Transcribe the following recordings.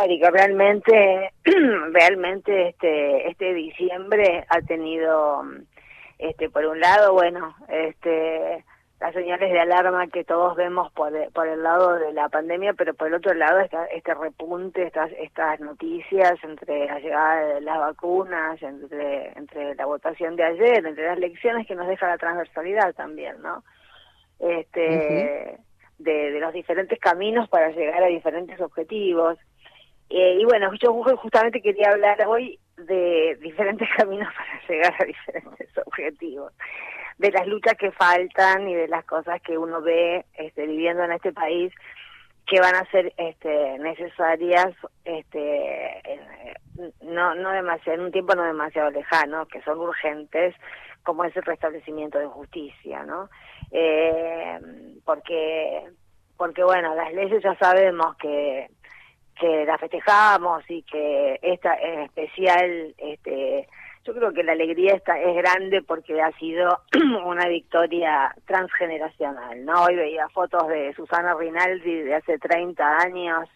histórico, realmente, realmente este, este diciembre ha tenido, este, por un lado, bueno, este, las señales de alarma que todos vemos por, por el lado de la pandemia, pero por el otro lado está este repunte, estas, estas noticias entre la llegada de las vacunas, entre, entre la votación de ayer, entre las lecciones que nos deja la transversalidad también, ¿no? Este, de, de los diferentes caminos para llegar a diferentes objetivos. Eh, y bueno, yo justamente quería hablar hoy de diferentes caminos para llegar a diferentes objetivos, de las luchas que faltan y de las cosas que uno ve este, viviendo en este país que van a ser este, necesarias este, no, no demasiado, en un tiempo no demasiado lejano, que son urgentes, como es el restablecimiento de justicia, ¿no? Eh, porque, porque bueno, las leyes ya sabemos que que la festejamos y que esta en especial este yo creo que la alegría está es grande porque ha sido una victoria transgeneracional no hoy veía fotos de Susana Rinaldi de hace 30 años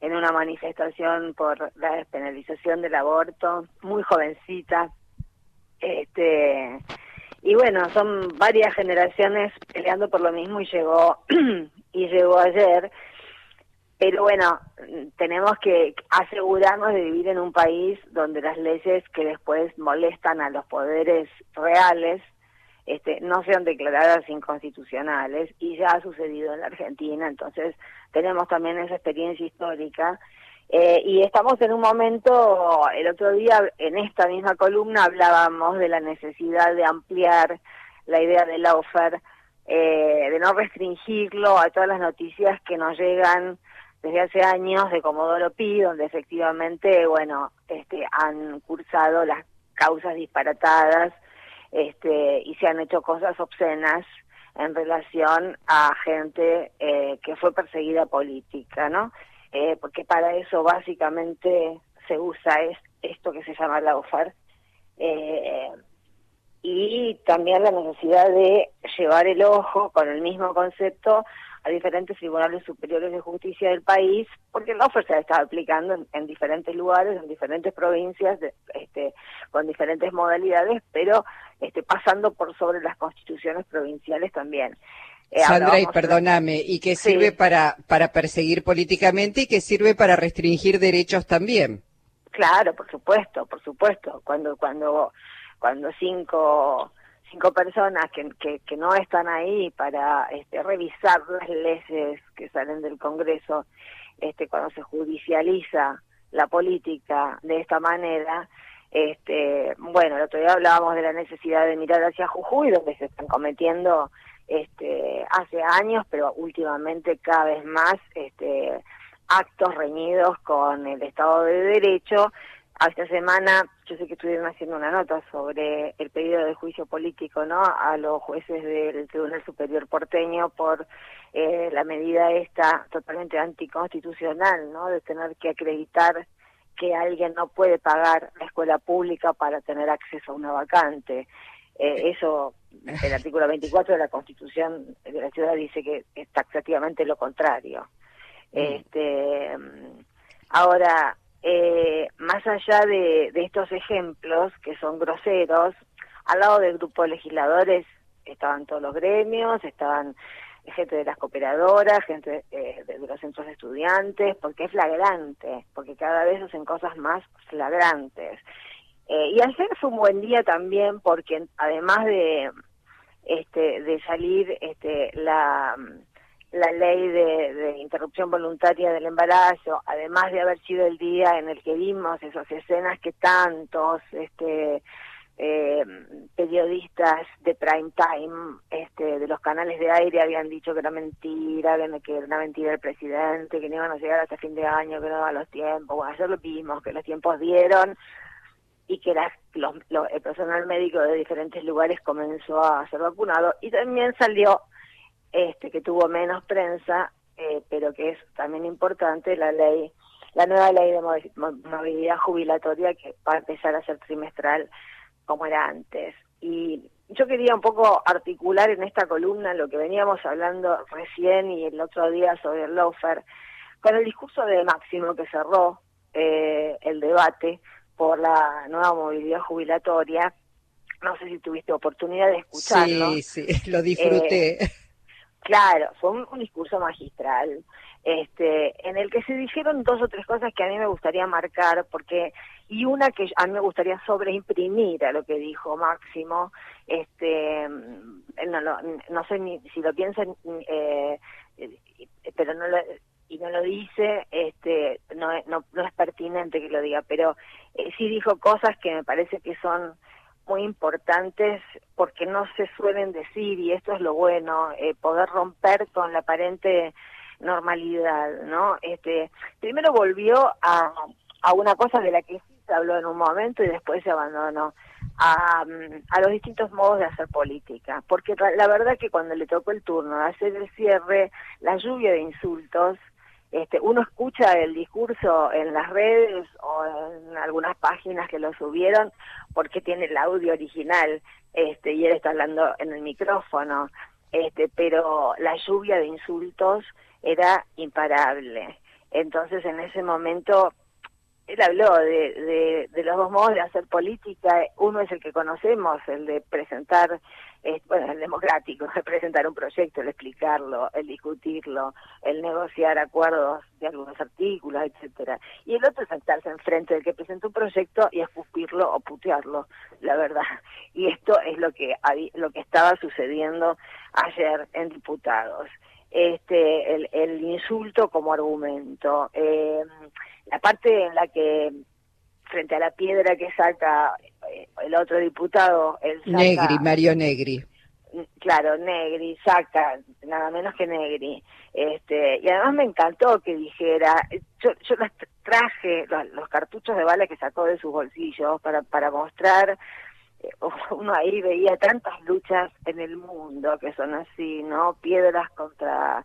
en una manifestación por la despenalización del aborto muy jovencita este y bueno son varias generaciones peleando por lo mismo y llegó y llegó ayer pero bueno, tenemos que asegurarnos de vivir en un país donde las leyes que después molestan a los poderes reales este, no sean declaradas inconstitucionales y ya ha sucedido en la Argentina, entonces tenemos también esa experiencia histórica. Eh, y estamos en un momento, el otro día en esta misma columna hablábamos de la necesidad de ampliar la idea del offer, eh, de no restringirlo a todas las noticias que nos llegan desde hace años de Comodoro Pi, donde efectivamente, bueno, este, han cursado las causas disparatadas este, y se han hecho cosas obscenas en relación a gente eh, que fue perseguida política, ¿no? Eh, porque para eso básicamente se usa es, esto que se llama la OFAR. Eh, y también la necesidad de llevar el ojo con el mismo concepto a diferentes tribunales superiores de justicia del país, porque el offer se está aplicando en, diferentes lugares, en diferentes provincias, este, con diferentes modalidades, pero este, pasando por sobre las constituciones provinciales también. Eh, Sandra, y perdóname, ¿y qué sirve para, para perseguir políticamente y qué sirve para restringir derechos también? Claro, por supuesto, por supuesto. Cuando, cuando, cuando cinco cinco personas que, que, no están ahí para este, revisar las leyes que salen del Congreso este, cuando se judicializa la política de esta manera. Este, bueno, el otro día hablábamos de la necesidad de mirar hacia Jujuy, donde se están cometiendo este, hace años, pero últimamente cada vez más este, actos reñidos con el Estado de Derecho a esta semana yo sé que estuvieron haciendo una nota sobre el pedido de juicio político no a los jueces del Tribunal Superior porteño por eh, la medida esta totalmente anticonstitucional no de tener que acreditar que alguien no puede pagar la escuela pública para tener acceso a una vacante. Eh, eso el artículo 24 de la Constitución de la ciudad dice que es taxativamente lo contrario. Mm. este ahora eh, más allá de, estos ejemplos que son groseros, al lado del grupo de legisladores estaban todos los gremios, estaban gente de las cooperadoras, gente eh, de, los centros de estudiantes, porque es flagrante, porque cada vez hacen cosas más flagrantes. Eh, y ayer fue un buen día también porque además de este de salir este la la ley de, interrupción voluntaria del embarazo, además de haber sido el día en el que vimos esas escenas que tantos este, eh, periodistas de prime time este, de los canales de aire habían dicho que era mentira, que era una mentira el presidente, que no iban a llegar hasta fin de año, que no daban los tiempos. Bueno, ayer lo vimos, que los tiempos dieron y que el personal médico de diferentes lugares comenzó a ser vacunado y también salió este, que tuvo menos prensa, eh, pero que es también importante la ley, la nueva ley de movilidad jubilatoria que va a empezar a ser trimestral como era antes. Y yo quería un poco articular en esta columna lo que veníamos hablando recién y el otro día sobre el loafer, con el discurso de Máximo que cerró eh, el debate por la nueva movilidad jubilatoria. No sé si tuviste oportunidad de escucharlo. Sí, sí, lo disfruté. Eh, claro, fue un, discurso magistral, este, en el que se dijeron dos o tres cosas que a mí me gustaría marcar, porque y una que a mí me gustaría sobreimprimir a lo que dijo Máximo, este, no, no, no sé ni si lo piensan, eh, pero no lo, y no lo dice, este, no, no, no es pertinente que lo diga, pero eh, sí dijo cosas que me parece que son muy importantes porque no se suelen decir y esto es lo bueno, eh, poder romper con la aparente normalidad, ¿no? Este, primero volvió a, a una cosa de la que se habló en un momento y después se abandonó. A, a, los distintos modos de hacer política, porque la verdad que cuando le tocó el turno de hacer el cierre, la lluvia de insultos este, uno escucha el discurso en las redes o en algunas páginas que lo subieron porque tiene el audio original este, y él está hablando en el micrófono, este, pero la lluvia de insultos era imparable. Entonces en ese momento él habló de, de, los dos modos de hacer política. Uno es el que conocemos, el de presentar, bueno, el democrático, el presentar un proyecto, el explicarlo, el discutirlo, el negociar acuerdos de algunos artículos, etcétera. Y el otro es sentarse enfrente del que presenta un proyecto y escupirlo o putearlo, la verdad. Y esto es lo que, lo que estaba sucediendo ayer en diputados. Este, el, el insulto como argumento. Eh, la parte en la que frente a la piedra que saca el otro diputado, el Negri, Mario Negri. Claro, Negri, saca, nada menos que Negri. Este, y además me encantó que dijera, yo, yo las traje los, cartuchos de bala que sacó de sus bolsillos para, para mostrar, eh, uno ahí veía tantas luchas en el mundo que son así, ¿no? Piedras contra,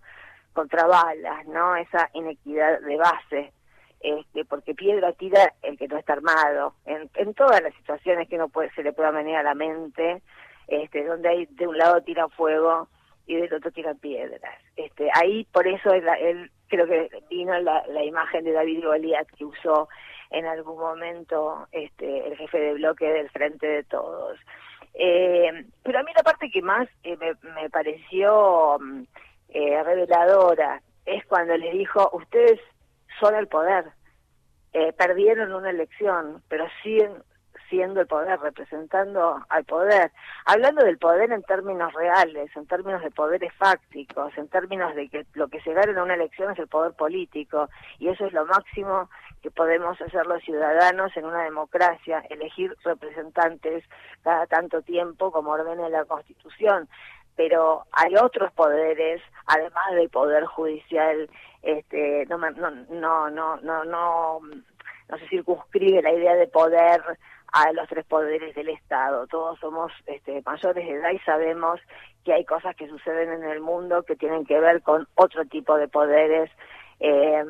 contra balas, ¿no? Esa inequidad de base este, porque piedra tira el que no está armado, en, en todas las situaciones que no puede, se le pueda venir a la mente, este, donde hay de un lado tira fuego y del otro tira piedras. Este, ahí por eso él, creo que vino la, la imagen de David Goliat que usó en algún momento este, el jefe de bloque del Frente de Todos. Eh, pero a mí la parte que más eh, me, me, pareció mm, eh, reveladora es cuando le dijo, ustedes son el poder. Eh, perdieron una elección, pero siguen siendo el poder, representando al poder. Hablando del poder en términos reales, en términos de poderes fácticos, en términos de que lo que se gana en una elección es el poder político, y eso es lo máximo que podemos hacer los ciudadanos en una democracia, elegir representantes cada tanto tiempo como ordena la Constitución pero hay otros poderes, además del poder judicial, este, no, no, no, no, no, no, no se circunscribe la idea de poder a los tres poderes del Estado. Todos somos este, mayores de edad y sabemos que hay cosas que suceden en el mundo que tienen que ver con otro tipo de poderes. Eh,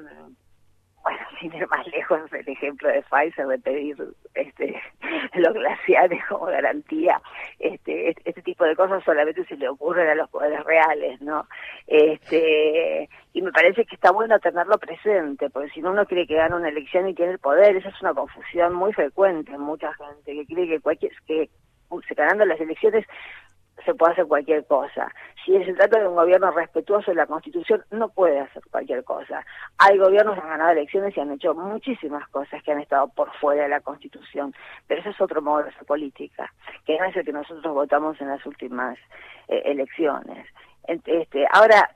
bueno, sin ir más lejos, el ejemplo de Pfizer de pedir este, los glaciares como garantía, este, este tipo de cosas solamente se le ocurren a los poderes reales, ¿no? Este, y me parece que está bueno tenerlo presente, porque si no uno cree que gana una elección y tiene el poder, esa es una confusión muy frecuente en mucha gente, que cree que cualquier, que ganando las elecciones se puede hacer cualquier cosa. Si se trata de un gobierno respetuoso de la Constitución, no puede hacer cualquier cosa. Hay gobiernos que han ganado elecciones y han hecho muchísimas cosas que han estado por fuera de la Constitución, pero ese es otro modo de hacer política, que no es el que nosotros votamos en las últimas eh, elecciones. Este, ahora,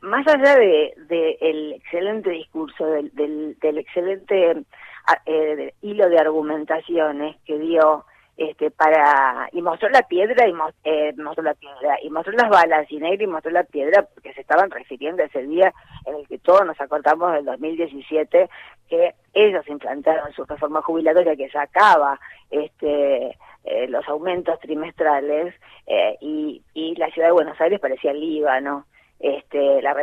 más allá de, el excelente discurso, del, del, excelente ah, eh, hilo de argumentaciones que dio este, para y mostró la piedra y eh, mostró la piedra y mostró las balas y Negri mostró la piedra porque se estaban refiriendo a ese día en el que todos nos acordamos del 2017 que ellos implantaron su reforma jubilatoria que sacaba este eh, los aumentos trimestrales eh, y, y la ciudad de Buenos Aires parecía Líbano este la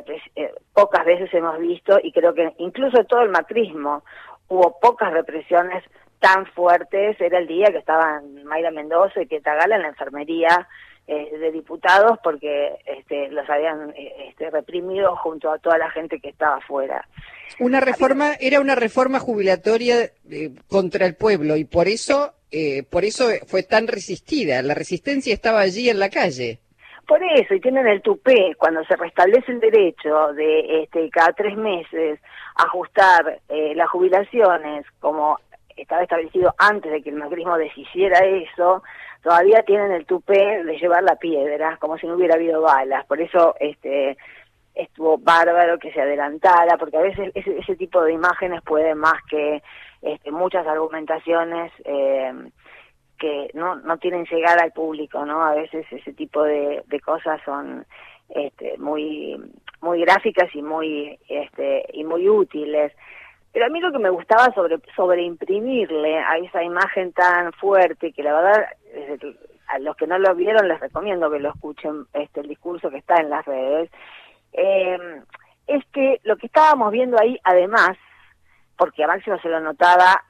pocas veces hemos visto y creo que incluso todo el macrismo hubo pocas represiones tan fuertes era el día que estaban Mayra Mendoza y Pieta Gala en la enfermería eh, de diputados porque este, los habían eh, este, reprimido junto a toda la gente que estaba afuera. Una reforma, era una reforma jubilatoria contra el pueblo y por eso, por eso fue tan resistida. La resistencia estaba allí en la calle. Por eso, y tienen el tupé, cuando se restablece el derecho de este, cada tres meses ajustar las jubilaciones como estaba establecido antes de que el macrismo deshiciera eso, todavía tienen el tupé de llevar la piedra, como si no hubiera habido balas. Por eso este estuvo bárbaro que se adelantara, porque a veces ese, ese tipo de imágenes puede más que este, muchas argumentaciones eh, que no, no tienen llegar al público, ¿no? A veces ese tipo de, cosas son este, muy muy gráficas y muy este, y muy útiles. Pero a mí lo que me gustaba sobre, sobre imprimirle a esa imagen tan fuerte, que la verdad, a los que no lo vieron les recomiendo que lo escuchen, este, el discurso que está en las redes, eh, es que lo que estábamos viendo ahí, además, porque a Máximo se lo notaba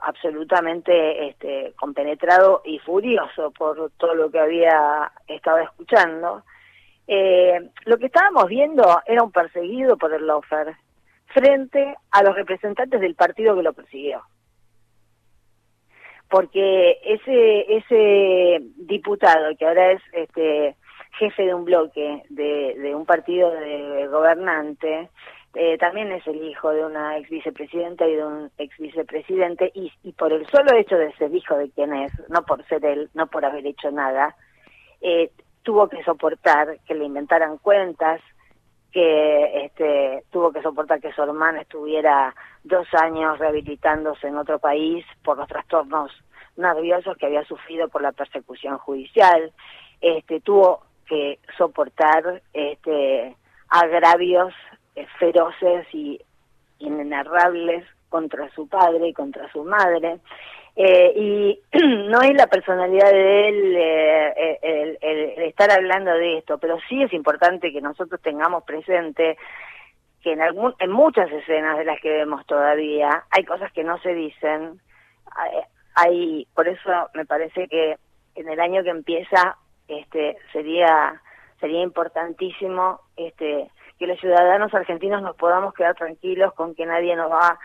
absolutamente este, compenetrado y furioso por todo lo que había estado escuchando, eh, lo que estábamos viendo era un perseguido por el lofer frente a los representantes del partido que lo persiguió. Porque ese, ese diputado que ahora es este, jefe de un bloque de, un partido de gobernante, eh, también es el hijo de una ex vicepresidenta y de un ex vicepresidente, y, y, por el solo hecho de ser hijo de quien es, no por ser él, no por haber hecho nada, eh, tuvo que soportar que le inventaran cuentas, que este, tuvo que soportar que su hermana estuviera dos años rehabilitándose en otro país por los trastornos nerviosos que había sufrido por la persecución judicial, este, tuvo que soportar este, agravios eh, feroces y inenarrables contra su padre y contra su madre. Eh, y no es la personalidad de él eh, el, el, estar hablando de esto, pero sí es importante que nosotros tengamos presente que en, algún, en muchas escenas de las que vemos todavía hay cosas que no se dicen. Hay, por eso me parece que en el año que empieza este sería sería importantísimo este que los ciudadanos argentinos nos podamos quedar tranquilos con que nadie nos va a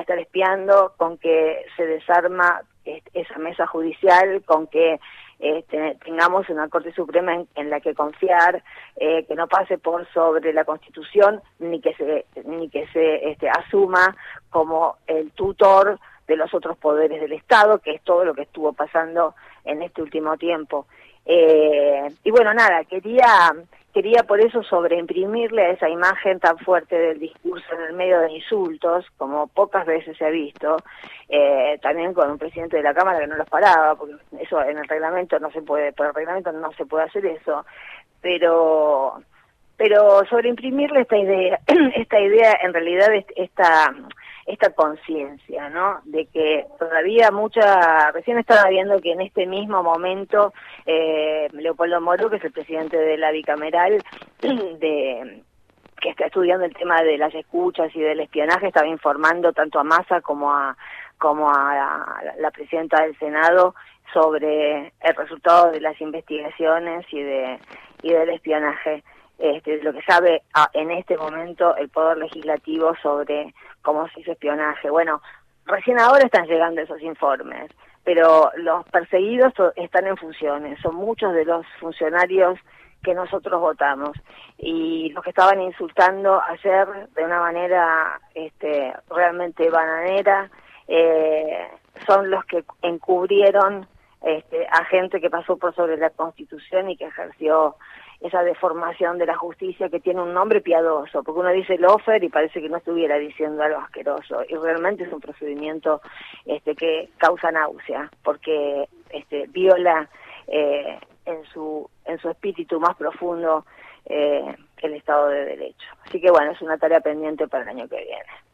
estar espiando, con que se desarma esa mesa judicial, con que este, tengamos una Corte Suprema en, la que confiar, eh, que no pase por sobre la Constitución, ni que se, ni que se este, asuma como el tutor de los otros poderes del Estado, que es todo lo que estuvo pasando en este último tiempo. Eh, y bueno, nada, quería quería por eso sobreimprimirle a esa imagen tan fuerte del discurso en el medio de insultos, como pocas veces se ha visto, eh, también con un presidente de la Cámara que no los paraba, porque eso en el reglamento no se puede, por el reglamento no se puede hacer eso, pero pero sobreimprimirle esta idea, esta idea en realidad esta esta conciencia, ¿no? De que todavía mucha, recién estaba viendo que en este mismo momento eh, Leopoldo Moro, que es el presidente de la bicameral, de que está estudiando el tema de las escuchas y del espionaje, estaba informando tanto a Massa como a como a la, presidenta del Senado sobre el resultado de las investigaciones y de y del espionaje este, lo que sabe en este momento el Poder Legislativo sobre cómo se hizo espionaje. Bueno, recién ahora están llegando esos informes, pero los perseguidos están en funciones, son muchos de los funcionarios que nosotros votamos y los que estaban insultando ayer de una manera este, realmente bananera eh, son los que encubrieron este, a gente que pasó por sobre la Constitución y que ejerció esa deformación de la justicia que tiene un nombre piadoso, porque uno dice lofer y parece que no estuviera diciendo algo asqueroso, y realmente es un procedimiento este, que causa náusea, porque este, viola eh, en, su, en su espíritu más profundo eh, el Estado de Derecho. Así que bueno, es una tarea pendiente para el año que viene.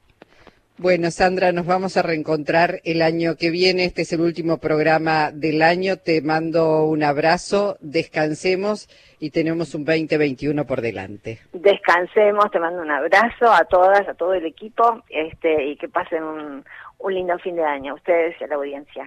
Bueno, Sandra, nos vamos a reencontrar el año que viene. Este es el último programa del año. Te mando un abrazo, descansemos y tenemos un 2021 por delante. Descansemos, te mando un abrazo a todas, a todo el equipo este, y que pasen un, un lindo fin de año, ustedes y a la audiencia.